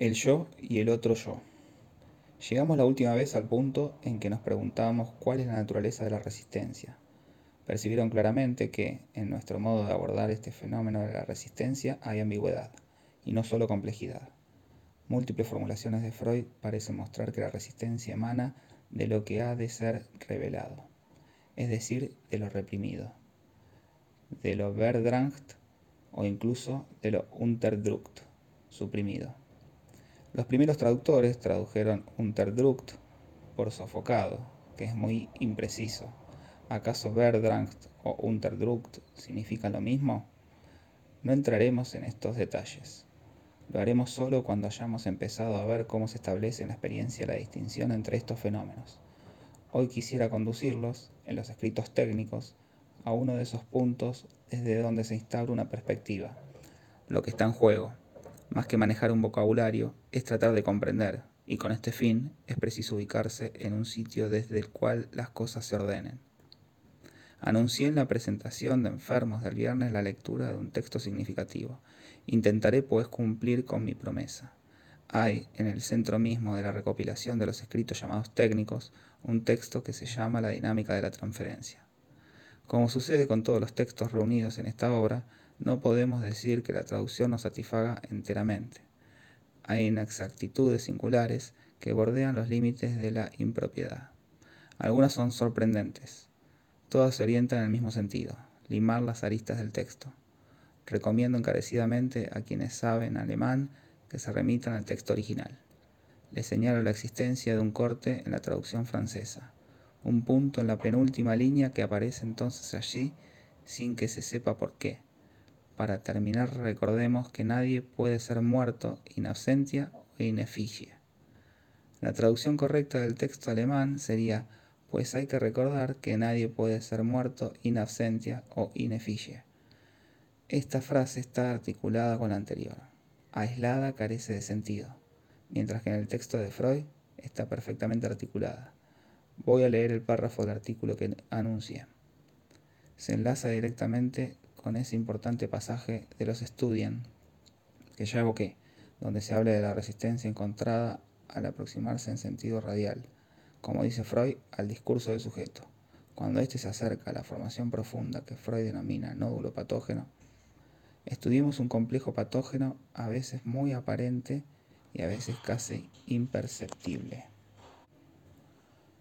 El yo y el otro yo. Llegamos la última vez al punto en que nos preguntábamos cuál es la naturaleza de la resistencia. Percibieron claramente que, en nuestro modo de abordar este fenómeno de la resistencia, hay ambigüedad, y no solo complejidad. Múltiples formulaciones de Freud parecen mostrar que la resistencia emana de lo que ha de ser revelado, es decir, de lo reprimido, de lo verdrangt o incluso de lo unterdrückt, suprimido. Los primeros traductores tradujeron Unterdrückt por sofocado, que es muy impreciso. ¿Acaso Verdrangt o Unterdrückt significan lo mismo? No entraremos en estos detalles. Lo haremos solo cuando hayamos empezado a ver cómo se establece en la experiencia la distinción entre estos fenómenos. Hoy quisiera conducirlos, en los escritos técnicos, a uno de esos puntos desde donde se instaura una perspectiva, lo que está en juego, más que manejar un vocabulario, es tratar de comprender, y con este fin es preciso ubicarse en un sitio desde el cual las cosas se ordenen. Anuncié en la presentación de enfermos del viernes la lectura de un texto significativo. Intentaré pues cumplir con mi promesa. Hay en el centro mismo de la recopilación de los escritos llamados técnicos un texto que se llama La dinámica de la transferencia. Como sucede con todos los textos reunidos en esta obra, no podemos decir que la traducción nos satisfaga enteramente. Hay inexactitudes singulares que bordean los límites de la impropiedad. Algunas son sorprendentes. Todas se orientan en el mismo sentido, limar las aristas del texto. Recomiendo encarecidamente a quienes saben alemán que se remitan al texto original. Les señalo la existencia de un corte en la traducción francesa, un punto en la penúltima línea que aparece entonces allí sin que se sepa por qué para terminar, recordemos que nadie puede ser muerto in o in. La traducción correcta del texto alemán sería, pues hay que recordar que nadie puede ser muerto in o in. Esta frase está articulada con la anterior. Aislada carece de sentido, mientras que en el texto de Freud está perfectamente articulada. Voy a leer el párrafo del artículo que anuncia. Se enlaza directamente con ese importante pasaje de los Estudian, que ya evoqué, donde se habla de la resistencia encontrada al aproximarse en sentido radial, como dice Freud, al discurso del sujeto. Cuando éste se acerca a la formación profunda que Freud denomina nódulo patógeno, estudiemos un complejo patógeno a veces muy aparente y a veces casi imperceptible.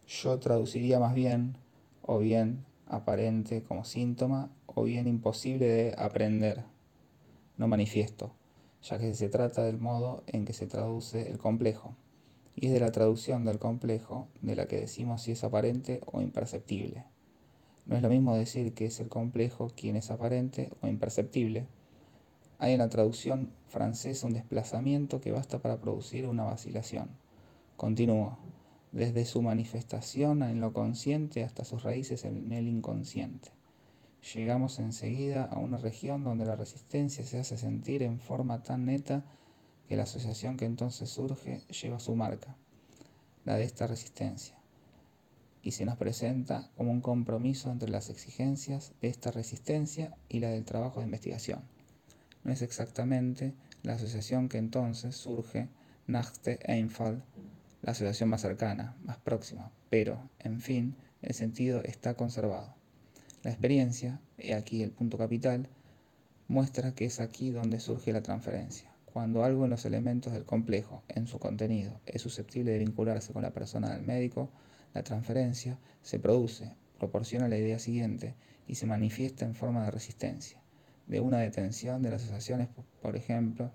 Yo traduciría más bien, o bien aparente como síntoma, o bien imposible de aprender, no manifiesto, ya que se trata del modo en que se traduce el complejo, y es de la traducción del complejo de la que decimos si es aparente o imperceptible. No es lo mismo decir que es el complejo quien es aparente o imperceptible. Hay en la traducción francesa un desplazamiento que basta para producir una vacilación. Continúo, desde su manifestación en lo consciente hasta sus raíces en el inconsciente. Llegamos enseguida a una región donde la resistencia se hace sentir en forma tan neta que la asociación que entonces surge lleva su marca, la de esta resistencia, y se nos presenta como un compromiso entre las exigencias de esta resistencia y la del trabajo de investigación. No es exactamente la asociación que entonces surge, Nachte Einfall, la asociación más cercana, más próxima, pero, en fin, el sentido está conservado. La experiencia, he aquí el punto capital, muestra que es aquí donde surge la transferencia. Cuando algo en los elementos del complejo, en su contenido, es susceptible de vincularse con la persona del médico, la transferencia se produce, proporciona la idea siguiente y se manifiesta en forma de resistencia, de una detención de las asociaciones, por ejemplo,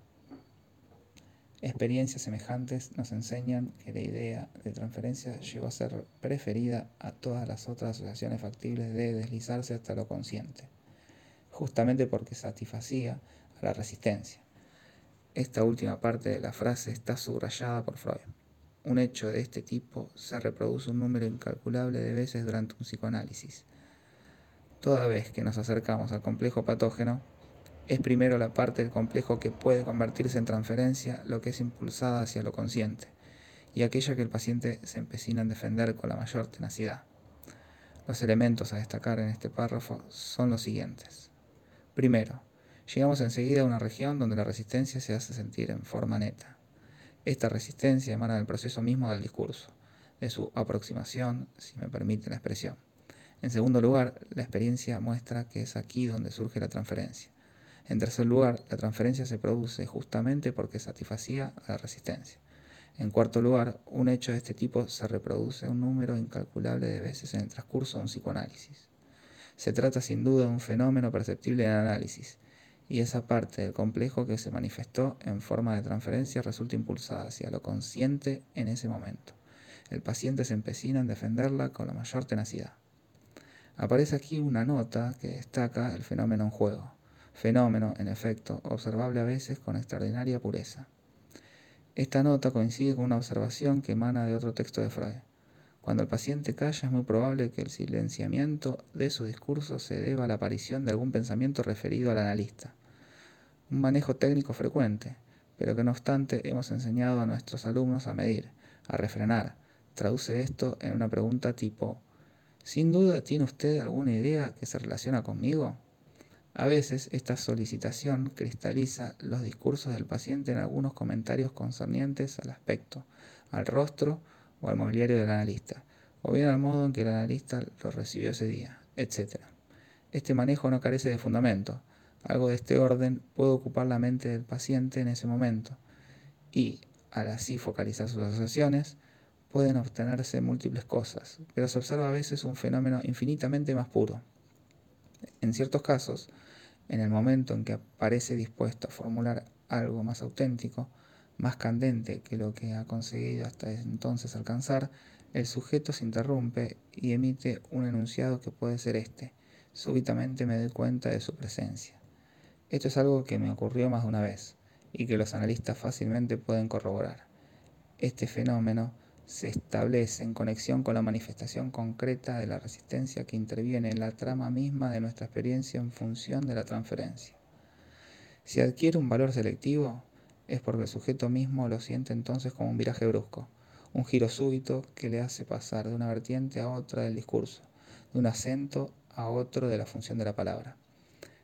Experiencias semejantes nos enseñan que la idea de transferencia llegó a ser preferida a todas las otras asociaciones factibles de deslizarse hasta lo consciente, justamente porque satisfacía a la resistencia. Esta última parte de la frase está subrayada por Freud. Un hecho de este tipo se reproduce un número incalculable de veces durante un psicoanálisis. Toda vez que nos acercamos al complejo patógeno, es primero la parte del complejo que puede convertirse en transferencia, lo que es impulsada hacia lo consciente, y aquella que el paciente se empecina en defender con la mayor tenacidad. Los elementos a destacar en este párrafo son los siguientes. Primero, llegamos enseguida a una región donde la resistencia se hace sentir en forma neta. Esta resistencia emana del proceso mismo del discurso, de su aproximación, si me permite la expresión. En segundo lugar, la experiencia muestra que es aquí donde surge la transferencia. En tercer lugar, la transferencia se produce justamente porque satisfacía la resistencia. En cuarto lugar, un hecho de este tipo se reproduce un número incalculable de veces en el transcurso de un psicoanálisis. Se trata sin duda de un fenómeno perceptible en el análisis, y esa parte del complejo que se manifestó en forma de transferencia resulta impulsada hacia lo consciente en ese momento. El paciente se empecina en defenderla con la mayor tenacidad. Aparece aquí una nota que destaca el fenómeno en juego, fenómeno, en efecto, observable a veces con extraordinaria pureza. Esta nota coincide con una observación que emana de otro texto de Freud. Cuando el paciente calla es muy probable que el silenciamiento de su discurso se deba a la aparición de algún pensamiento referido al analista. Un manejo técnico frecuente, pero que no obstante hemos enseñado a nuestros alumnos a medir, a refrenar. Traduce esto en una pregunta tipo, ¿sin duda tiene usted alguna idea que se relaciona conmigo? A veces esta solicitación cristaliza los discursos del paciente en algunos comentarios concernientes al aspecto, al rostro o al mobiliario del analista, o bien al modo en que el analista lo recibió ese día, etc. Este manejo no carece de fundamento. Algo de este orden puede ocupar la mente del paciente en ese momento y, al así focalizar sus asociaciones, pueden obtenerse múltiples cosas, pero se observa a veces un fenómeno infinitamente más puro. En ciertos casos, en el momento en que aparece dispuesto a formular algo más auténtico, más candente que lo que ha conseguido hasta entonces alcanzar, el sujeto se interrumpe y emite un enunciado que puede ser este. Súbitamente me doy cuenta de su presencia. Esto es algo que me ocurrió más de una vez y que los analistas fácilmente pueden corroborar. Este fenómeno se establece en conexión con la manifestación concreta de la resistencia que interviene en la trama misma de nuestra experiencia en función de la transferencia. Si adquiere un valor selectivo, es porque el sujeto mismo lo siente entonces como un viraje brusco, un giro súbito que le hace pasar de una vertiente a otra del discurso, de un acento a otro de la función de la palabra.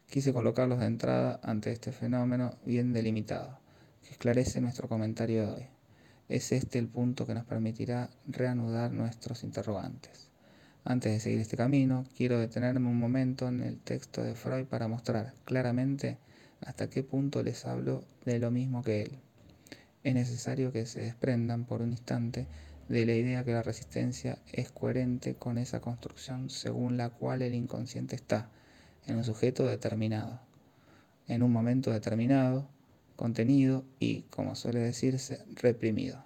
Quise colocarlos de entrada ante este fenómeno bien delimitado, que esclarece nuestro comentario de hoy. Es este el punto que nos permitirá reanudar nuestros interrogantes. Antes de seguir este camino, quiero detenerme un momento en el texto de Freud para mostrar claramente hasta qué punto les hablo de lo mismo que él. Es necesario que se desprendan por un instante de la idea que la resistencia es coherente con esa construcción según la cual el inconsciente está en un sujeto determinado, en un momento determinado, contenido y, como suele decirse, reprimido.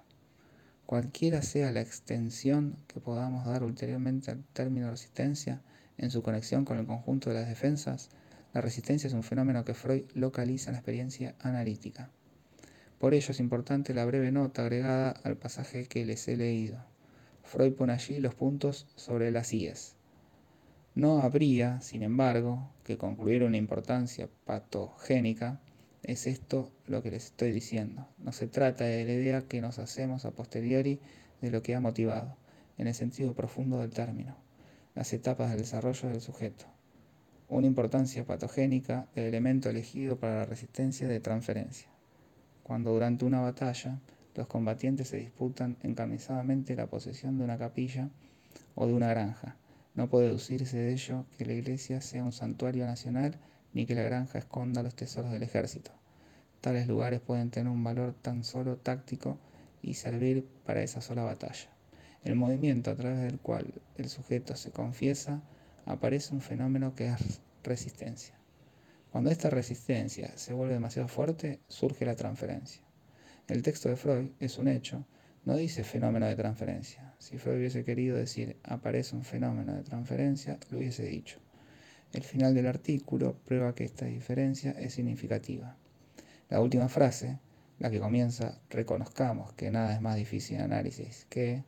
Cualquiera sea la extensión que podamos dar ulteriormente al término resistencia en su conexión con el conjunto de las defensas, la resistencia es un fenómeno que Freud localiza en la experiencia analítica. Por ello es importante la breve nota agregada al pasaje que les he leído. Freud pone allí los puntos sobre las IES. No habría, sin embargo, que concluir una importancia patogénica es esto lo que les estoy diciendo. No se trata de la idea que nos hacemos a posteriori de lo que ha motivado, en el sentido profundo del término, las etapas del desarrollo del sujeto. Una importancia patogénica del elemento elegido para la resistencia de transferencia. Cuando durante una batalla los combatientes se disputan encamisadamente la posesión de una capilla o de una granja, no puede deducirse de ello que la iglesia sea un santuario nacional ni que la granja esconda los tesoros del ejército. Tales lugares pueden tener un valor tan solo táctico y servir para esa sola batalla. El movimiento a través del cual el sujeto se confiesa aparece un fenómeno que es resistencia. Cuando esta resistencia se vuelve demasiado fuerte, surge la transferencia. El texto de Freud es un hecho, no dice fenómeno de transferencia. Si Freud hubiese querido decir aparece un fenómeno de transferencia, lo hubiese dicho. El final del artículo prueba que esta diferencia es significativa. La última frase, la que comienza, reconozcamos que nada es más difícil en análisis que,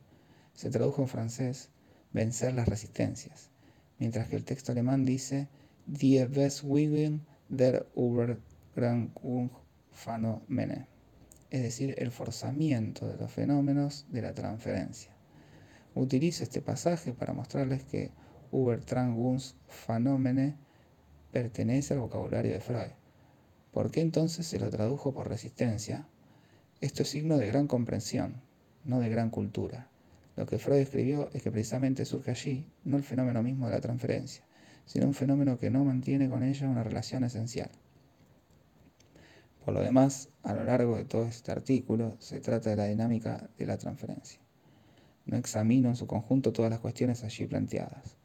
se tradujo en francés, vencer las resistencias, mientras que el texto alemán dice, Die Weswegen der Übertragung Phänomene, es decir, el forzamiento de los fenómenos de la transferencia. Utilizo este pasaje para mostrarles que Übertragungsphänomene pertenece al vocabulario de Freud. ¿Por qué entonces se lo tradujo por resistencia? Esto es signo de gran comprensión, no de gran cultura. Lo que Freud escribió es que precisamente surge allí no el fenómeno mismo de la transferencia, sino un fenómeno que no mantiene con ella una relación esencial. Por lo demás, a lo largo de todo este artículo se trata de la dinámica de la transferencia. No examino en su conjunto todas las cuestiones allí planteadas,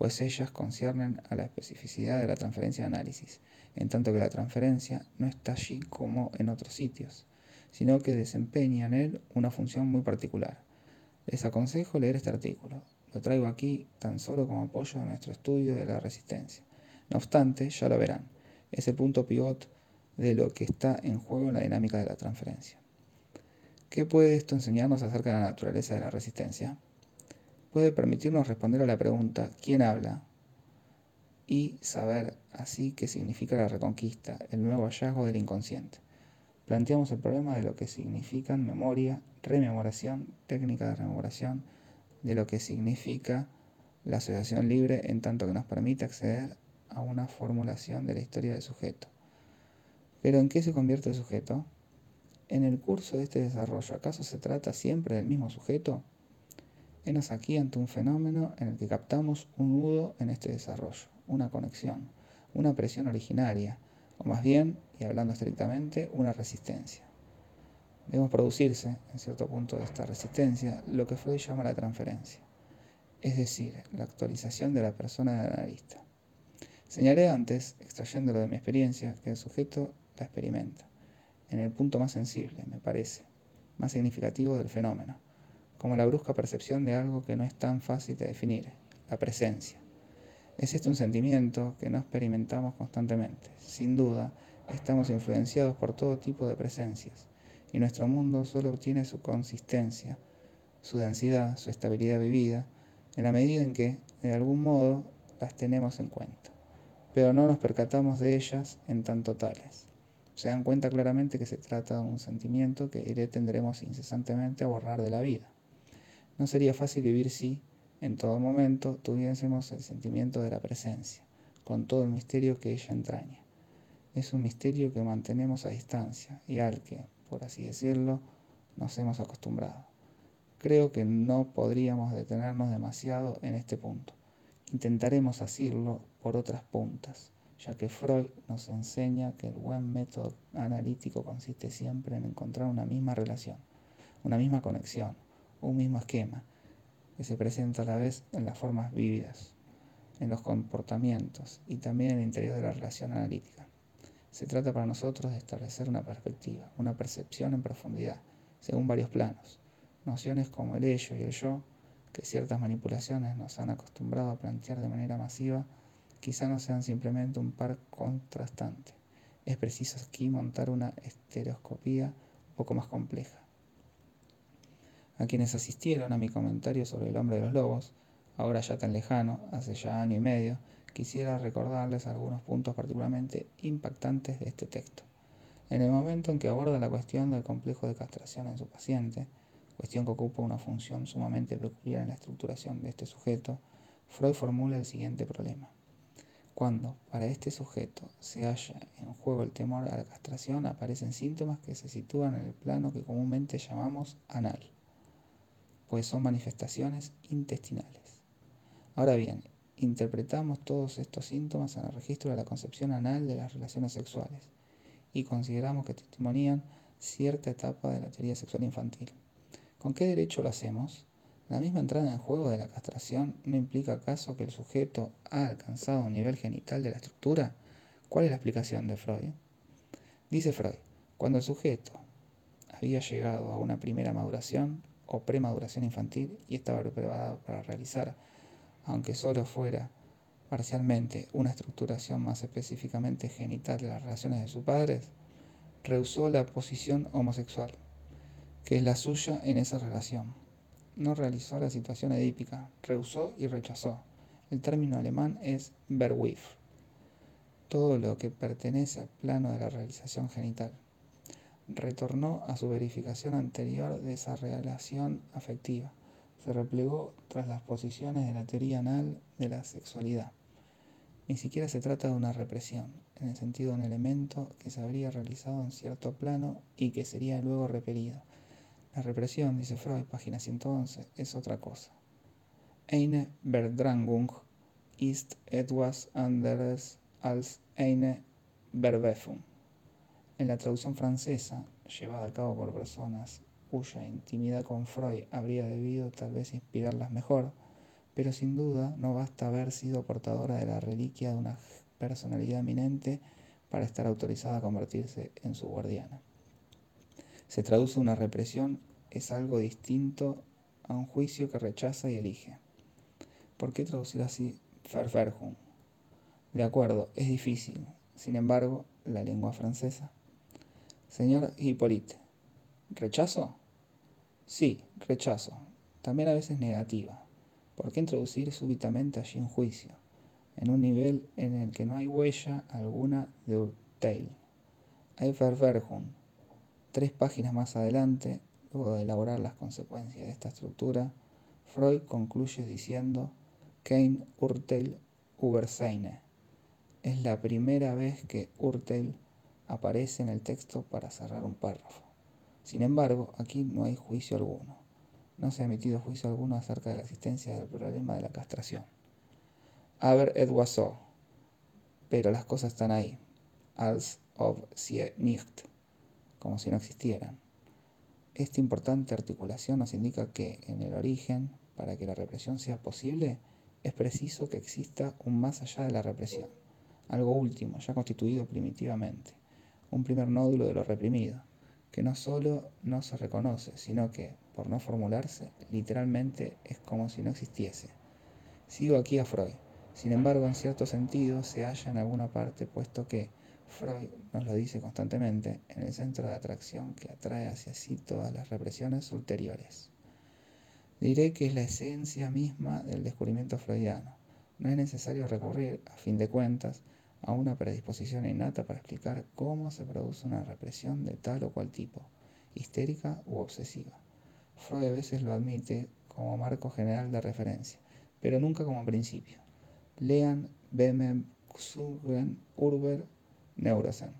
pues ellas conciernen a la especificidad de la transferencia de análisis, en tanto que la transferencia no está allí como en otros sitios, sino que desempeña en él una función muy particular. Les aconsejo leer este artículo, lo traigo aquí tan solo como apoyo a nuestro estudio de la resistencia. No obstante, ya lo verán, es el punto pivot de lo que está en juego en la dinámica de la transferencia. ¿Qué puede esto enseñarnos acerca de la naturaleza de la resistencia? Puede permitirnos responder a la pregunta ¿quién habla? y saber así qué significa la reconquista, el nuevo hallazgo del inconsciente. Planteamos el problema de lo que significan memoria, rememoración, técnica de rememoración, de lo que significa la asociación libre en tanto que nos permite acceder a una formulación de la historia del sujeto. Pero ¿en qué se convierte el sujeto? En el curso de este desarrollo, ¿acaso se trata siempre del mismo sujeto? Enos aquí ante un fenómeno en el que captamos un nudo en este desarrollo, una conexión, una presión originaria, o más bien, y hablando estrictamente, una resistencia. Debemos producirse, en cierto punto de esta resistencia, lo que Freud llama la transferencia, es decir, la actualización de la persona del analista. Señalé antes, extrayéndolo de mi experiencia, que el sujeto la experimenta, en el punto más sensible, me parece, más significativo del fenómeno, como la brusca percepción de algo que no es tan fácil de definir, la presencia. Es este un sentimiento que no experimentamos constantemente. Sin duda, estamos influenciados por todo tipo de presencias, y nuestro mundo solo obtiene su consistencia, su densidad, su estabilidad vivida, en la medida en que, de algún modo, las tenemos en cuenta pero no nos percatamos de ellas en tanto tales. Se dan cuenta claramente que se trata de un sentimiento que iré tendremos incesantemente a borrar de la vida. No sería fácil vivir si, en todo momento, tuviésemos el sentimiento de la presencia, con todo el misterio que ella entraña. Es un misterio que mantenemos a distancia y al que, por así decirlo, nos hemos acostumbrado. Creo que no podríamos detenernos demasiado en este punto. Intentaremos hacerlo por otras puntas, ya que Freud nos enseña que el buen método analítico consiste siempre en encontrar una misma relación, una misma conexión, un mismo esquema, que se presenta a la vez en las formas vívidas, en los comportamientos y también en el interior de la relación analítica. Se trata para nosotros de establecer una perspectiva, una percepción en profundidad, según varios planos, nociones como el ello y el yo, que ciertas manipulaciones nos han acostumbrado a plantear de manera masiva, quizá no sean simplemente un par contrastante. Es preciso aquí montar una estereoscopía un poco más compleja. A quienes asistieron a mi comentario sobre el hombre de los lobos, ahora ya tan lejano, hace ya año y medio, quisiera recordarles algunos puntos particularmente impactantes de este texto. En el momento en que aborda la cuestión del complejo de castración en su paciente, cuestión que ocupa una función sumamente peculiar en la estructuración de este sujeto, Freud formula el siguiente problema. Cuando para este sujeto se halla en juego el temor a la castración, aparecen síntomas que se sitúan en el plano que comúnmente llamamos anal, pues son manifestaciones intestinales. Ahora bien, interpretamos todos estos síntomas en el registro de la concepción anal de las relaciones sexuales y consideramos que testimonian cierta etapa de la teoría sexual infantil. ¿Con qué derecho lo hacemos? La misma entrada en juego de la castración no implica acaso que el sujeto ha alcanzado un nivel genital de la estructura. ¿Cuál es la explicación de Freud? Dice Freud, cuando el sujeto había llegado a una primera maduración o premaduración infantil y estaba preparado para realizar, aunque solo fuera parcialmente, una estructuración más específicamente genital de las relaciones de sus padres, rehusó la posición homosexual, que es la suya en esa relación no realizó la situación edípica, rehusó y rechazó. El término alemán es Berwif, todo lo que pertenece al plano de la realización genital. Retornó a su verificación anterior de esa relación afectiva. Se replegó tras las posiciones de la teoría anal de la sexualidad. Ni siquiera se trata de una represión, en el sentido de un elemento que se habría realizado en cierto plano y que sería luego repelido. La represión, dice Freud, página 111, es otra cosa. Eine Verdrangung ist etwas anderes als eine Verwerfung. En la traducción francesa, llevada a cabo por personas cuya intimidad con Freud habría debido tal vez inspirarlas mejor, pero sin duda no basta haber sido portadora de la reliquia de una personalidad eminente para estar autorizada a convertirse en su guardiana. Se traduce una represión es algo distinto a un juicio que rechaza y elige. ¿Por qué traducir así Verwerfung? De acuerdo, es difícil. Sin embargo, la lengua francesa. Señor Hippolyte, ¿rechazo? Sí, rechazo. También a veces negativa. ¿Por qué introducir súbitamente allí un juicio? En un nivel en el que no hay huella alguna de Urteil. Hay. Tres páginas más adelante, luego de elaborar las consecuencias de esta estructura, Freud concluye diciendo Kein Urteil über seine. Es la primera vez que Urteil aparece en el texto para cerrar un párrafo. Sin embargo, aquí no hay juicio alguno. No se ha emitido juicio alguno acerca de la existencia del problema de la castración. Aber et so. Pero las cosas están ahí. Als ob sie nicht. Como si no existieran. Esta importante articulación nos indica que en el origen, para que la represión sea posible, es preciso que exista un más allá de la represión, algo último, ya constituido primitivamente, un primer nódulo de lo reprimido, que no solo no se reconoce, sino que, por no formularse, literalmente es como si no existiese. Sigo aquí a Freud. Sin embargo, en cierto sentido, se halla en alguna parte, puesto que Freud nos lo dice constantemente, en el centro de atracción que atrae hacia sí todas las represiones ulteriores. Diré que es la esencia misma del descubrimiento freudiano. No es necesario recurrir, a fin de cuentas, a una predisposición innata para explicar cómo se produce una represión de tal o cual tipo, histérica u obsesiva. Freud a veces lo admite como marco general de referencia, pero nunca como principio. Lean Bemem Xugen Urber Neurosen,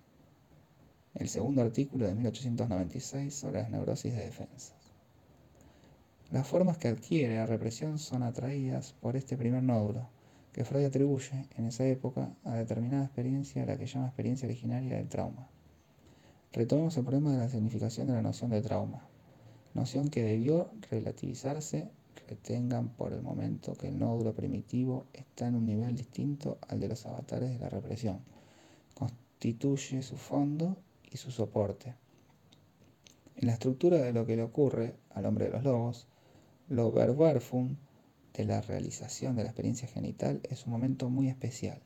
el segundo artículo de 1896 sobre las neurosis de defensa. Las formas que adquiere la represión son atraídas por este primer nódulo, que Freud atribuye en esa época a determinada experiencia la que llama experiencia originaria del trauma. Retomemos el problema de la significación de la noción de trauma, noción que debió relativizarse, retengan por el momento que el nódulo primitivo está en un nivel distinto al de los avatares de la represión, constituye su fondo y su soporte. En la estructura de lo que le ocurre al hombre de los lobos, lo verwerfung la realización de la experiencia genital es un momento muy especial,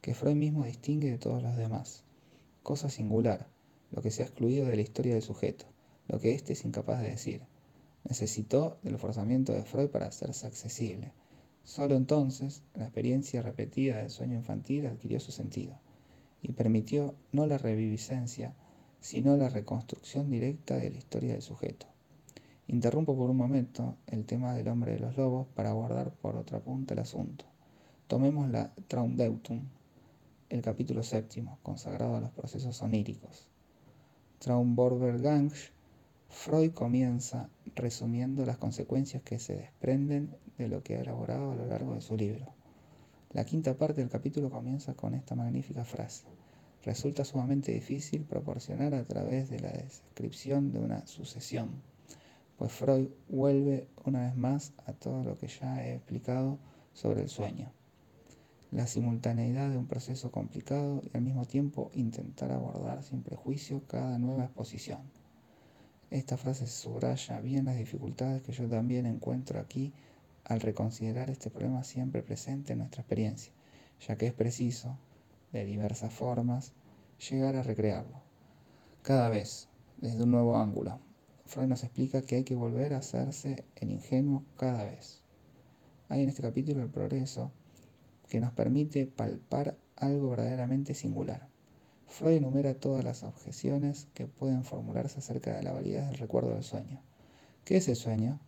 que Freud mismo distingue de todos los demás. Cosa singular, lo que se ha excluido de la historia del sujeto, lo que éste es incapaz de decir. Necesitó del forzamiento de Freud para hacerse accesible. Solo entonces la experiencia repetida del sueño infantil adquirió su sentido y permitió no la reviviscencia, sino la reconstrucción directa de la historia del sujeto. Interrumpo por un momento el tema del hombre de los lobos para abordar por otra punta el asunto. Tomemos la Traumdeutung, el capítulo séptimo, consagrado a los procesos oníricos. Traumborbergang, Freud comienza resumiendo las consecuencias que se desprenden de lo que ha elaborado a lo largo de su libro. La quinta parte del capítulo comienza con esta magnífica frase. Resulta sumamente difícil proporcionar a través de la descripción de una sucesión pues Freud vuelve una vez más a todo lo que ya he explicado sobre el sueño. La simultaneidad de un proceso complicado y al mismo tiempo intentar abordar sin prejuicio cada nueva exposición. Esta frase subraya bien las dificultades que yo también encuentro aquí al reconsiderar este problema siempre presente en nuestra experiencia, ya que es preciso, de diversas formas, llegar a recrearlo, cada vez desde un nuevo ángulo, Freud nos explica que hay que volver a hacerse el ingenuo cada vez. Hay en este capítulo el progreso que nos permite palpar algo verdaderamente singular. Freud enumera todas las objeciones que pueden formularse acerca de la validez del recuerdo del sueño. ¿Qué es el sueño?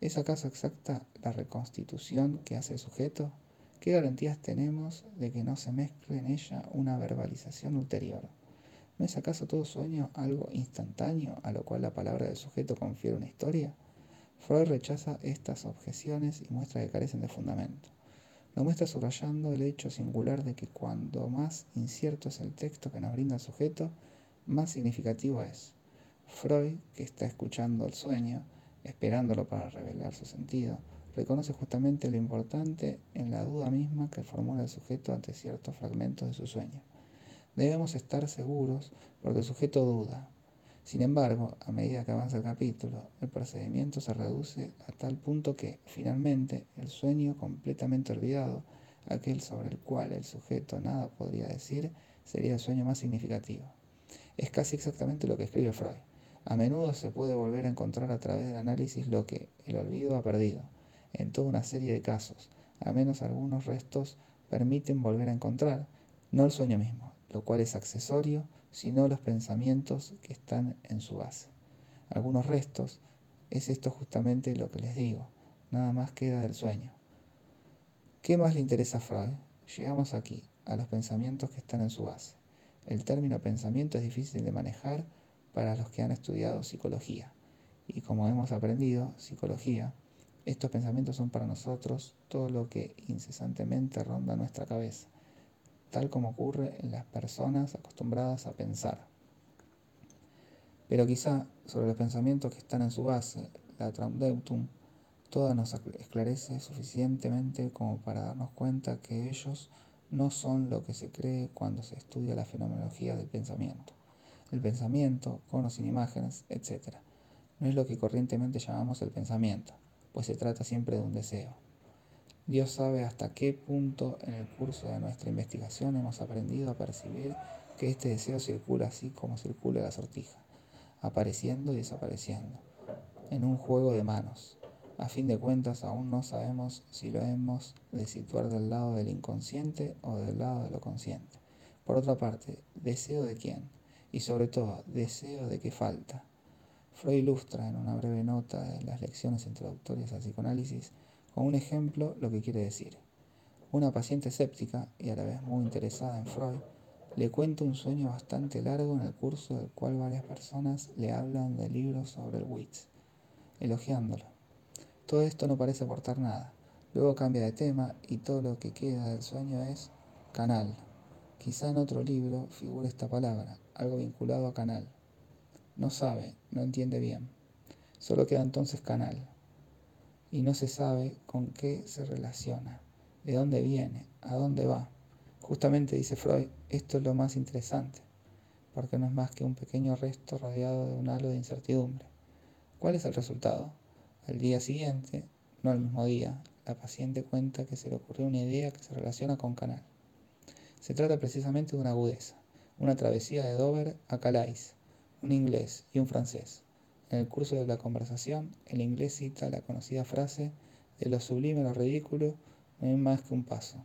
¿Es acaso exacta la reconstitución que hace el sujeto? ¿qué garantías tenemos de que no se mezcle en ella una verbalización ulterior? ¿No es acaso todo sueño algo instantáneo a lo cual la palabra del sujeto confiere una historia? Freud rechaza estas objeciones y muestra que carecen de fundamento. Lo muestra subrayando el hecho singular de que cuando más incierto es el texto que nos brinda el sujeto, más significativo es. Freud, que está escuchando el sueño, esperándolo para revelar su sentido, reconoce justamente lo importante en la duda misma que formula el sujeto ante ciertos fragmentos de su sueño. Debemos estar seguros porque el sujeto duda. Sin embargo, a medida que avanza el capítulo, el procedimiento se reduce a tal punto que, finalmente, el sueño completamente olvidado, aquel sobre el cual el sujeto nada podría decir, sería el sueño más significativo. Es casi exactamente lo que escribe Freud. A menudo se puede volver a encontrar a través del análisis lo que el olvido ha perdido. En toda una serie de casos, a menos algunos restos permiten volver a encontrar, no el sueño mismo, lo cual es accesorio, sino los pensamientos que están en su base. Algunos restos, es esto justamente lo que les digo, nada más queda del sueño. ¿Qué más le interesa a Freud? Llegamos aquí, a los pensamientos que están en su base. El término pensamiento es difícil de manejar para los que han estudiado psicología. Y como hemos aprendido, psicología, estos pensamientos son para nosotros todo lo que incesantemente ronda nuestra cabeza tal como ocurre en las personas acostumbradas a pensar. Pero quizá sobre los pensamientos que están en su base, la Traumdeutung, toda nos esclarece suficientemente como para darnos cuenta que ellos no son lo que se cree cuando se estudia la fenomenología del pensamiento. El pensamiento, con o sin imágenes, etc. No es lo que corrientemente llamamos el pensamiento, pues se trata siempre de un deseo. Dios sabe hasta qué punto en el curso de nuestra investigación hemos aprendido a percibir que este deseo circula así como circula la sortija, apareciendo y desapareciendo, en un juego de manos. A fin de cuentas, aún no sabemos si lo hemos de situar del lado del inconsciente o del lado de lo consciente. Por otra parte, ¿deseo de quién? Y sobre todo, ¿deseo de qué falta? Freud ilustra en una breve nota de las lecciones introductorias al psicoanálisis con un ejemplo lo que quiere decir. Una paciente escéptica y a la vez muy interesada en Freud le cuenta un sueño bastante largo en el curso del cual varias personas le hablan de libros sobre el Witz, elogiándolo. Todo esto no parece aportar nada. Luego cambia de tema y todo lo que queda del sueño es canal. Quizá en otro libro figure esta palabra, algo vinculado a canal. No sabe, no entiende bien. Solo queda entonces canal y no se sabe con qué se relaciona, de dónde viene, a dónde va. Justamente, dice Freud, esto es lo más interesante, porque no es más que un pequeño resto rodeado de un halo de incertidumbre. ¿Cuál es el resultado? Al día siguiente, no al mismo día, la paciente cuenta que se le ocurrió una idea que se relaciona con Canal. Se trata precisamente de una agudeza, una travesía de Dover a Calais, un inglés y un francés. En el curso de la conversación, el inglés cita la conocida frase de lo sublime a lo ridículo no hay más que un paso.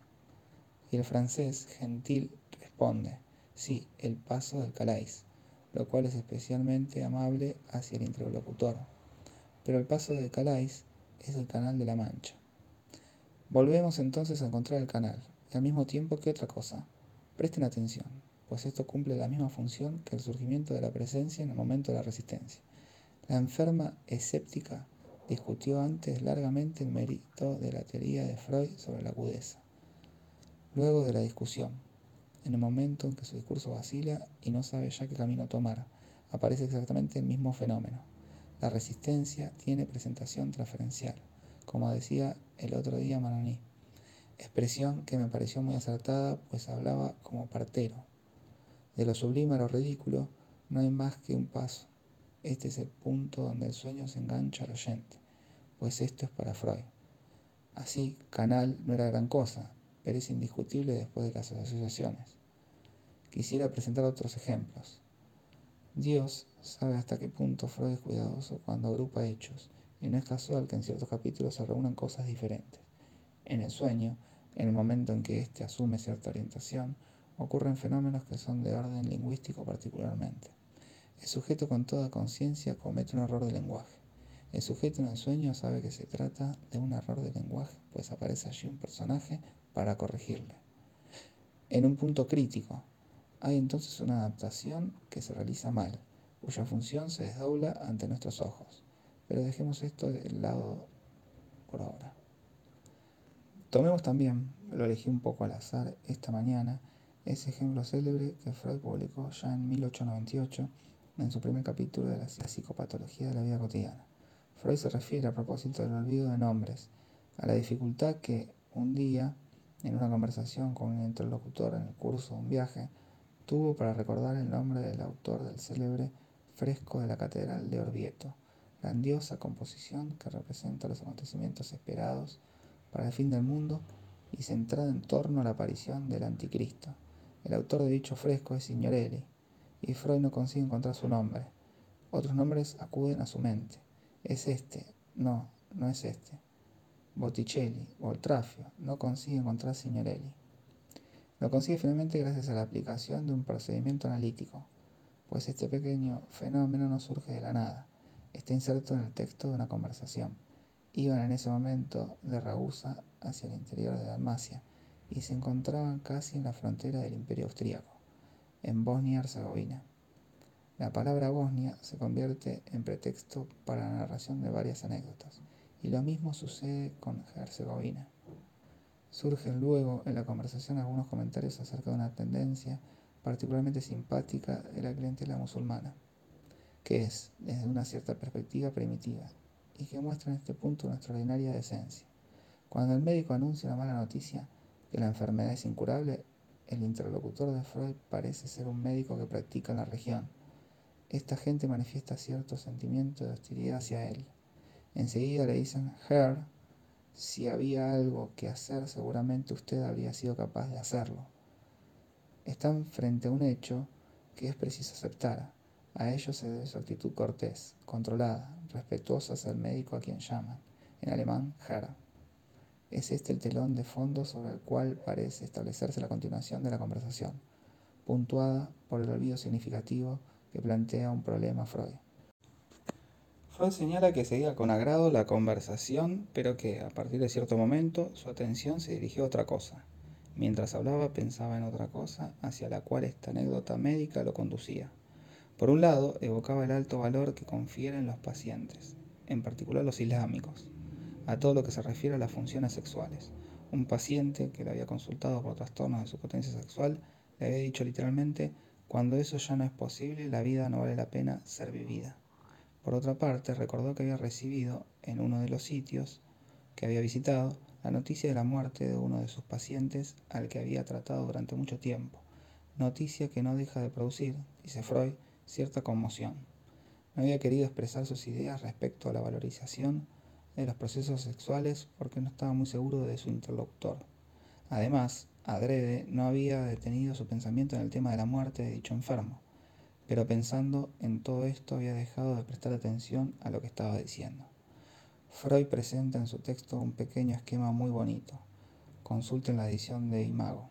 Y el francés, gentil, responde, sí, el paso del Calais, lo cual es especialmente amable hacia el interlocutor. Pero el paso del Calais es el canal de la Mancha. Volvemos entonces a encontrar el canal, y al mismo tiempo que otra cosa. Presten atención, pues esto cumple la misma función que el surgimiento de la presencia en el momento de la resistencia. La enferma escéptica discutió antes largamente el mérito de la teoría de Freud sobre la agudeza. Luego de la discusión, en el momento en que su discurso vacila y no sabe ya qué camino tomar, aparece exactamente el mismo fenómeno. La resistencia tiene presentación transferencial, como decía el otro día Manoni, expresión que me pareció muy acertada, pues hablaba como partero. De lo sublime a lo ridículo no hay más que un paso este es el punto donde el sueño se engancha al oyente, pues esto es para Freud. Así, canal no era gran cosa, pero es indiscutible después de las asociaciones. Quisiera presentar otros ejemplos. Dios sabe hasta qué punto Freud es cuidadoso cuando agrupa hechos, y no es casual que en ciertos capítulos se reúnan cosas diferentes. En el sueño, en el momento en que éste asume cierta orientación, ocurren fenómenos que son de orden lingüístico particularmente. El sujeto con toda conciencia comete un error de lenguaje. El sujeto en el sueño sabe que se trata de un error de lenguaje, pues aparece allí un personaje para corregirle. En un punto crítico, hay entonces una adaptación que se realiza mal, cuya función se desdobla ante nuestros ojos. Pero dejemos esto de lado por ahora. Tomemos también, lo elegí un poco al azar esta mañana, ese ejemplo célebre que Freud publicó ya en 1898 en su primer capítulo de la psicopatología de la vida cotidiana. Freud se refiere a propósito del olvido de nombres, a la dificultad que un día, en una conversación con un interlocutor en el curso de un viaje, tuvo para recordar el nombre del autor del célebre fresco de la Catedral de Orvieto, grandiosa composición que representa los acontecimientos esperados para el fin del mundo y centrada en torno a la aparición del Anticristo. El autor de dicho fresco es Signorelli, y Freud no consigue encontrar su nombre. Otros nombres acuden a su mente. Es este, no, no es este. Botticelli, Voltrafio, no consigue encontrar Signorelli. Lo consigue finalmente gracias a la aplicación de un procedimiento analítico, pues este pequeño fenómeno no surge de la nada, está inserto en el texto de una conversación. Iban en ese momento de Ragusa hacia el interior de Dalmacia y se encontraban casi en la frontera del Imperio Austríaco, en Bosnia-Herzegovina. La palabra Bosnia se convierte en pretexto para la narración de varias anécdotas, y lo mismo sucede con Herzegovina. Surgen luego en la conversación algunos comentarios acerca de una tendencia particularmente simpática de la clientela musulmana, que es, desde una cierta perspectiva, primitiva, y que muestra en este punto una extraordinaria decencia. Cuando el médico anuncia una mala noticia, que la enfermedad es incurable, el interlocutor de Freud parece ser un médico que practica en la región. Esta gente manifiesta cierto sentimiento de hostilidad hacia él. Enseguida le dicen, Herr, si había algo que hacer, seguramente usted habría sido capaz de hacerlo. Están frente a un hecho que es preciso aceptar. A ello se debe su actitud cortés, controlada, respetuosa hacia el médico a quien llaman, en alemán Herr. Es este el telón de fondo sobre el cual parece establecerse la continuación de la conversación, puntuada por el olvido significativo que plantea un problema Freud. Freud señala que seguía con agrado la conversación, pero que a partir de cierto momento su atención se dirigió a otra cosa. Mientras hablaba pensaba en otra cosa hacia la cual esta anécdota médica lo conducía. Por un lado, evocaba el alto valor que confieren los pacientes, en particular los islámicos, a todo lo que se refiere a las funciones sexuales. Un paciente que le había consultado por trastornos de su potencia sexual le había dicho literalmente, cuando eso ya no es posible, la vida no vale la pena ser vivida. Por otra parte, recordó que había recibido, en uno de los sitios que había visitado, la noticia de la muerte de uno de sus pacientes al que había tratado durante mucho tiempo, noticia que no deja de producir, dice Freud, cierta conmoción. No había querido expresar sus ideas respecto a la valorización de los procesos sexuales porque no estaba muy seguro de su interlocutor. Además, adrede no había detenido su pensamiento en el tema de la muerte de dicho enfermo pero pensando en todo esto había dejado de prestar atención a lo que estaba diciendo. Freud presenta en su texto un pequeño esquema muy bonito. Consulten la edición de Imago,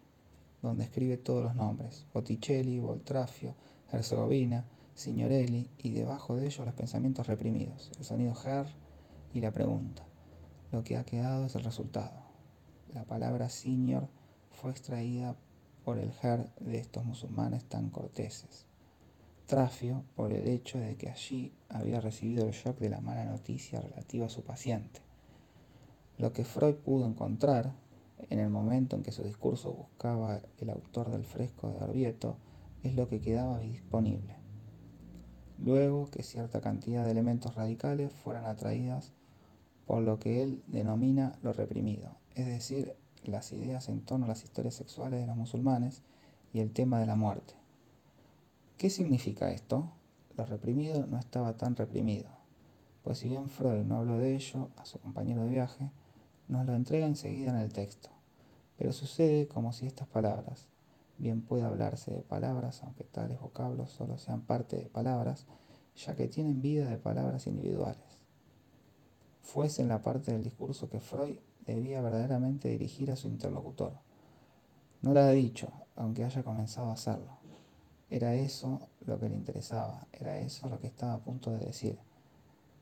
donde escribe todos los nombres, Botticelli, Voltrafio, Herzegovina, Signorelli, y debajo de ellos los pensamientos reprimidos, el sonido her y la pregunta. Lo que ha quedado es el resultado. La palabra signor fue extraída por el her de estos musulmanes tan corteses. Trafio por el hecho de que allí había recibido el shock de la mala noticia relativa a su paciente. Lo que Freud pudo encontrar en el momento en que su discurso buscaba el autor del fresco de Orvieto es lo que quedaba disponible. Luego que cierta cantidad de elementos radicales fueran atraídas por lo que él denomina lo reprimido, es decir, las ideas en torno a las historias sexuales de los musulmanes y el tema de la muerte. ¿Qué significa esto? Lo reprimido no estaba tan reprimido, pues si bien Freud no habló de ello a su compañero de viaje, nos lo entrega enseguida en el texto. Pero sucede como si estas palabras, bien puede hablarse de palabras, aunque tales vocablos solo sean parte de palabras, ya que tienen vida de palabras individuales, fuesen la parte del discurso que Freud debía verdaderamente dirigir a su interlocutor. No lo ha dicho, aunque haya comenzado a hacerlo. Era eso lo que le interesaba, era eso lo que estaba a punto de decir,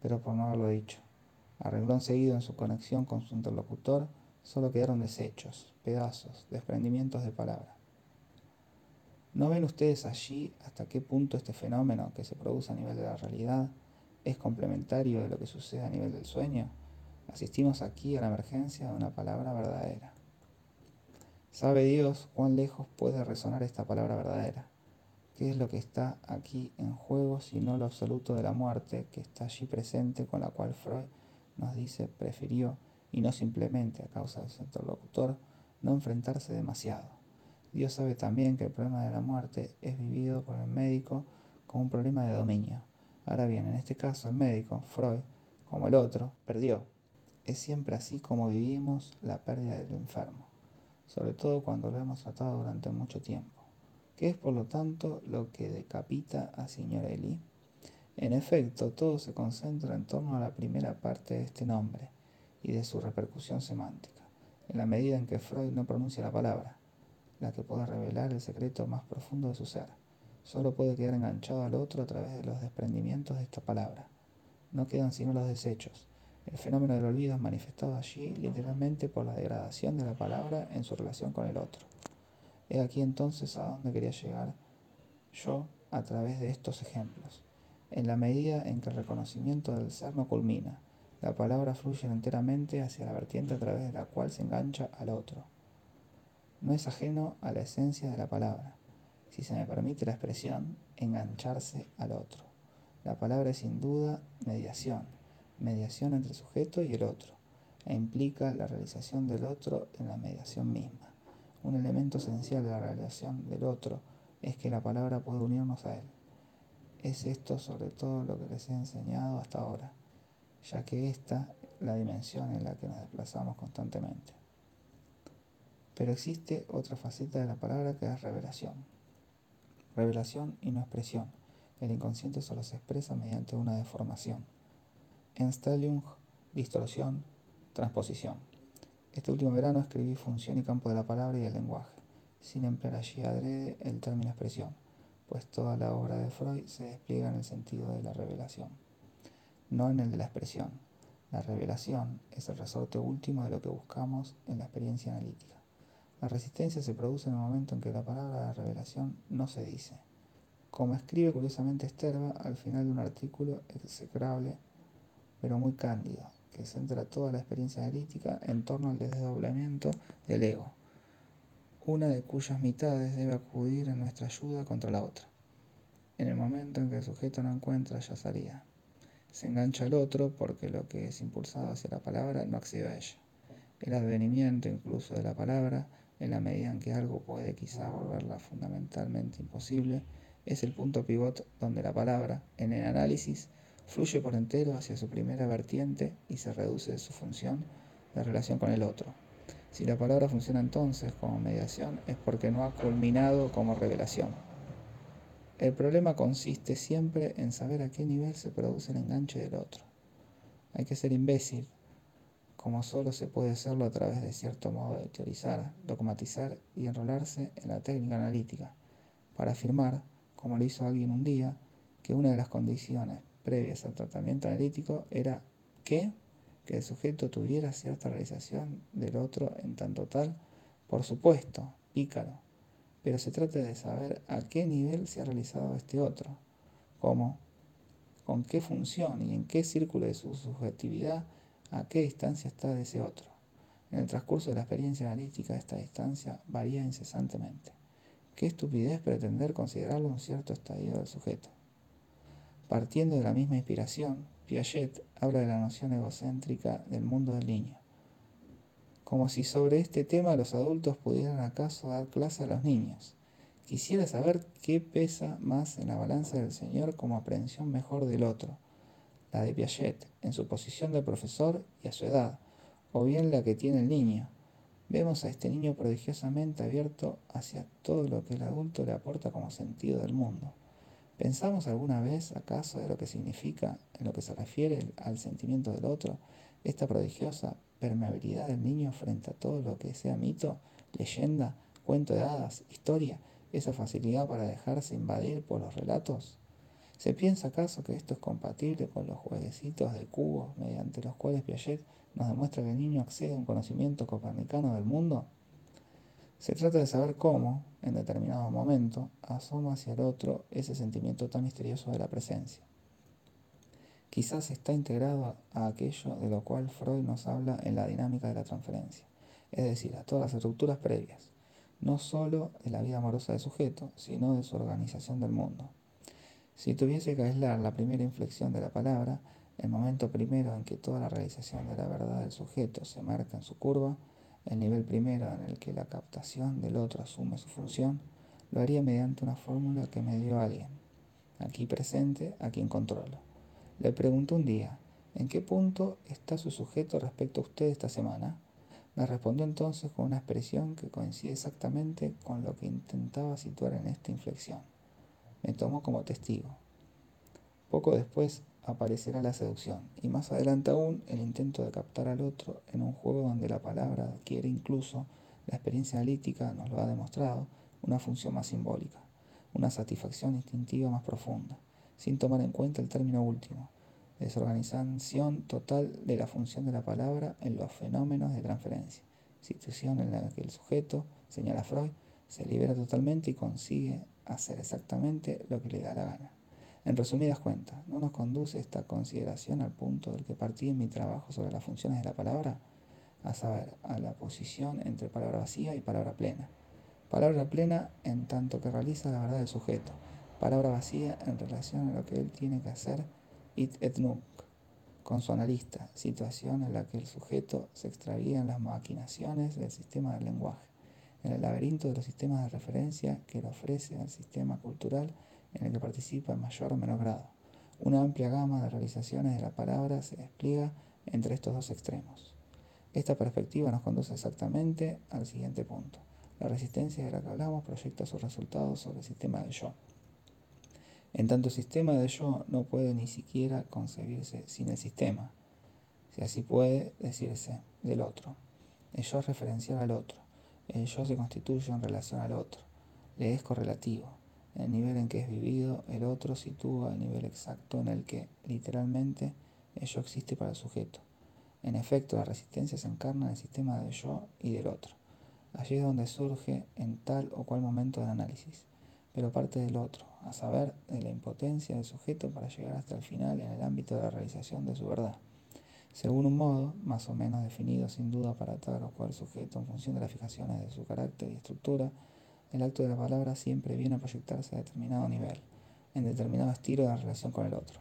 pero por no haberlo dicho. Arregló enseguida en su conexión con su interlocutor solo quedaron desechos, pedazos, desprendimientos de palabra. ¿No ven ustedes allí hasta qué punto este fenómeno que se produce a nivel de la realidad es complementario de lo que sucede a nivel del sueño? Asistimos aquí a la emergencia de una palabra verdadera. ¿Sabe Dios cuán lejos puede resonar esta palabra verdadera? ¿Qué es lo que está aquí en juego sino lo absoluto de la muerte que está allí presente con la cual Freud nos dice prefirió, y no simplemente a causa de su interlocutor, no enfrentarse demasiado? Dios sabe también que el problema de la muerte es vivido por el médico como un problema de dominio. Ahora bien, en este caso el médico, Freud, como el otro, perdió. Es siempre así como vivimos la pérdida del enfermo sobre todo cuando lo hemos tratado durante mucho tiempo. ¿Qué es por lo tanto lo que decapita a Signorelli? En efecto, todo se concentra en torno a la primera parte de este nombre y de su repercusión semántica, en la medida en que Freud no pronuncia la palabra, la que puede revelar el secreto más profundo de su ser. Solo puede quedar enganchado al otro a través de los desprendimientos de esta palabra. No quedan sino los desechos, el fenómeno del olvido es manifestado allí literalmente por la degradación de la palabra en su relación con el otro. He aquí entonces a dónde quería llegar yo a través de estos ejemplos. En la medida en que el reconocimiento del ser no culmina, la palabra fluye enteramente hacia la vertiente a través de la cual se engancha al otro. No es ajeno a la esencia de la palabra, si se me permite la expresión, engancharse al otro. La palabra es sin duda mediación, mediación entre el sujeto y el otro, e implica la realización del otro en la mediación misma. Un elemento esencial de la realización del otro es que la palabra puede unirnos a él. Es esto sobre todo lo que les he enseñado hasta ahora, ya que esta es la dimensión en la que nos desplazamos constantemente. Pero existe otra faceta de la palabra que es revelación. Revelación y no expresión. El inconsciente solo se expresa mediante una deformación. Enstellung, distorsión, transposición. Este último verano escribí Función y campo de la palabra y el lenguaje, sin emplear allí adrede el término expresión, pues toda la obra de Freud se despliega en el sentido de la revelación, no en el de la expresión. La revelación es el resorte último de lo que buscamos en la experiencia analítica. La resistencia se produce en el momento en que la palabra de revelación no se dice. Como escribe curiosamente Sterba al final de un artículo execrable pero muy cándido, que centra toda la experiencia analítica en torno al desdoblamiento del ego, una de cuyas mitades debe acudir en nuestra ayuda contra la otra. En el momento en que el sujeto no encuentra ya salida, se engancha al otro porque lo que es impulsado hacia la palabra no accede a ella. El advenimiento incluso de la palabra, en la medida en que algo puede quizá volverla fundamentalmente imposible, es el punto pivot donde la palabra, en el análisis, fluye por entero hacia su primera vertiente y se reduce de su función de relación con el otro. Si la palabra funciona entonces como mediación es porque no ha culminado como revelación. El problema consiste siempre en saber a qué nivel se produce el enganche del otro. Hay que ser imbécil, como solo se puede hacerlo a través de cierto modo de teorizar, dogmatizar y enrolarse en la técnica analítica, para afirmar, como lo hizo alguien un día, que una de las condiciones previas al tratamiento analítico era que, que el sujeto tuviera cierta realización del otro en tanto tal, por supuesto, pícaro, pero se trata de saber a qué nivel se ha realizado este otro, cómo, con qué función y en qué círculo de su subjetividad, a qué distancia está de ese otro. En el transcurso de la experiencia analítica esta distancia varía incesantemente. Qué estupidez pretender considerarlo un cierto estadio del sujeto. Partiendo de la misma inspiración, Piaget habla de la noción egocéntrica del mundo del niño, como si sobre este tema los adultos pudieran acaso dar clase a los niños. Quisiera saber qué pesa más en la balanza del Señor como aprehensión mejor del otro, la de Piaget, en su posición de profesor y a su edad, o bien la que tiene el niño. Vemos a este niño prodigiosamente abierto hacia todo lo que el adulto le aporta como sentido del mundo. ¿Pensamos alguna vez acaso de lo que significa, en lo que se refiere al sentimiento del otro, esta prodigiosa permeabilidad del niño frente a todo lo que sea mito, leyenda, cuento de hadas, historia, esa facilidad para dejarse invadir por los relatos? ¿Se piensa acaso que esto es compatible con los jueguecitos de cubos mediante los cuales Piaget nos demuestra que el niño accede a un conocimiento copernicano del mundo? Se trata de saber cómo, en determinado momento, asoma hacia el otro ese sentimiento tan misterioso de la presencia. Quizás está integrado a aquello de lo cual Freud nos habla en la dinámica de la transferencia, es decir, a todas las estructuras previas, no sólo de la vida amorosa del sujeto, sino de su organización del mundo. Si tuviese que aislar la primera inflexión de la palabra, el momento primero en que toda la realización de la verdad del sujeto se marca en su curva, el nivel primero en el que la captación del otro asume su función, lo haría mediante una fórmula que me dio alguien, aquí presente, a quien controlo. Le pregunto un día, ¿en qué punto está su sujeto respecto a usted esta semana? Me respondió entonces con una expresión que coincide exactamente con lo que intentaba situar en esta inflexión me tomó como testigo. Poco después aparecerá la seducción y más adelante aún el intento de captar al otro en un juego donde la palabra adquiere incluso, la experiencia analítica nos lo ha demostrado, una función más simbólica, una satisfacción instintiva más profunda, sin tomar en cuenta el término último, desorganización total de la función de la palabra en los fenómenos de transferencia, situación en la que el sujeto, señala Freud, se libera totalmente y consigue hacer exactamente lo que le da la gana. En resumidas cuentas, ¿no nos conduce esta consideración al punto del que partí en mi trabajo sobre las funciones de la palabra? A saber, a la posición entre palabra vacía y palabra plena. Palabra plena en tanto que realiza la verdad del sujeto. Palabra vacía en relación a lo que él tiene que hacer it et nunc, con su analista, situación en la que el sujeto se extravía en las maquinaciones del sistema del lenguaje en el laberinto de los sistemas de referencia que le ofrece al sistema cultural en el que participa en mayor o menor grado. Una amplia gama de realizaciones de la palabra se despliega entre estos dos extremos. Esta perspectiva nos conduce exactamente al siguiente punto. La resistencia de la que hablamos proyecta sus resultados sobre el sistema de yo. En tanto el sistema de yo no puede ni siquiera concebirse sin el sistema, si así puede decirse, del otro. El yo es referencial al otro el yo se constituye en relación al otro, le es correlativo. El nivel en que es vivido, el otro sitúa el nivel exacto en el que, literalmente, el yo existe para el sujeto. En efecto, la resistencia se encarna en el sistema del yo y del otro. Allí es donde surge en tal o cual momento del análisis, pero parte del otro, a saber, de la impotencia del sujeto para llegar hasta el final en el ámbito de la realización de su verdad según un modo, más o menos definido sin duda para tal o cual sujeto en función de las fijaciones de su carácter y estructura, el acto de la palabra siempre viene a proyectarse a determinado nivel, en determinado estilo de la relación con el otro.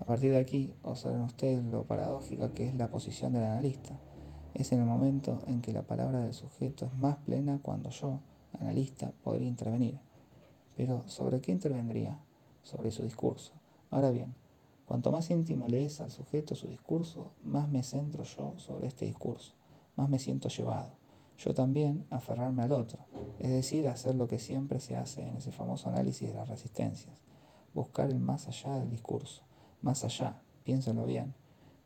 A partir de aquí, observen ustedes lo paradójica que es la posición del analista. Es en el momento en que la palabra del sujeto es más plena cuando yo, analista, podría intervenir. Pero ¿sobre qué intervendría? Sobre su discurso. Ahora bien, Cuanto más íntimo le es al sujeto su discurso, más me centro yo sobre este discurso, más me siento llevado. Yo también aferrarme al otro, es decir, hacer lo que siempre se hace en ese famoso análisis de las resistencias, buscar el más allá del discurso, más allá, piénsenlo bien,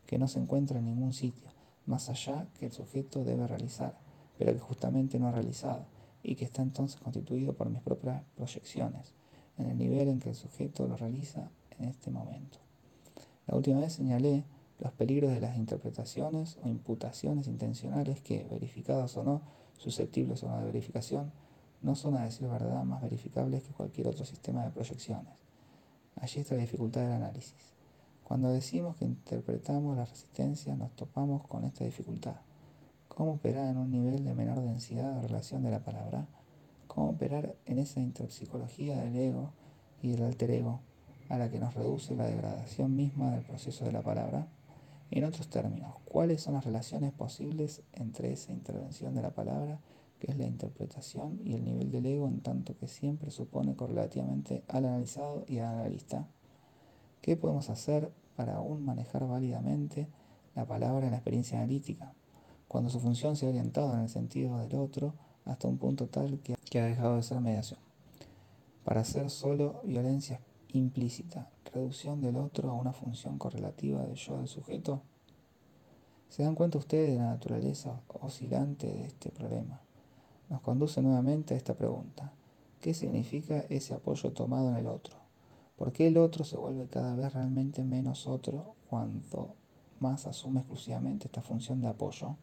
que no se encuentra en ningún sitio, más allá que el sujeto debe realizar, pero que justamente no ha realizado, y que está entonces constituido por mis propias proyecciones, en el nivel en que el sujeto lo realiza en este momento. La última vez señalé los peligros de las interpretaciones o imputaciones intencionales que, verificadas o no, susceptibles o no de verificación, no son a decir verdad más verificables que cualquier otro sistema de proyecciones. Allí está la dificultad del análisis. Cuando decimos que interpretamos la resistencia, nos topamos con esta dificultad. ¿Cómo operar en un nivel de menor densidad de relación de la palabra? ¿Cómo operar en esa interpsicología del ego y del alter ego? A la que nos reduce la degradación misma del proceso de la palabra. En otros términos, ¿cuáles son las relaciones posibles entre esa intervención de la palabra, que es la interpretación, y el nivel del ego en tanto que siempre supone correlativamente al analizado y al analista? ¿Qué podemos hacer para aún manejar válidamente la palabra en la experiencia analítica, cuando su función se ha orientado en el sentido del otro hasta un punto tal que, ha dejado de ser mediación? Para hacer solo violencia implícita, reducción del otro a una función correlativa del yo del sujeto? ¿Se dan cuenta ustedes de la naturaleza oscilante de este problema? Nos conduce nuevamente a esta pregunta. ¿Qué significa ese apoyo tomado en el otro? ¿Por qué el otro se vuelve cada vez realmente menos otro cuando más asume exclusivamente esta función de apoyo?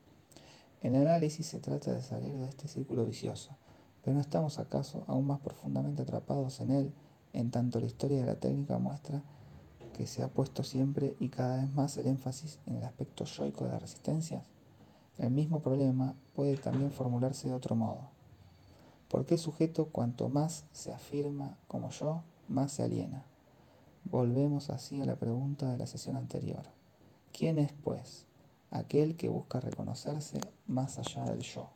En el análisis se trata de salir de este círculo vicioso, pero no estamos acaso aún más profundamente atrapados en él, en tanto la historia de la técnica muestra que se ha puesto siempre y cada vez más el énfasis en el aspecto yoico de las resistencias? El mismo problema puede también formularse de otro modo. ¿Por qué el sujeto cuanto más se afirma como yo, más se aliena? Volvemos así a la pregunta de la sesión anterior. ¿Quién es, pues, aquel que busca reconocerse más allá del yo?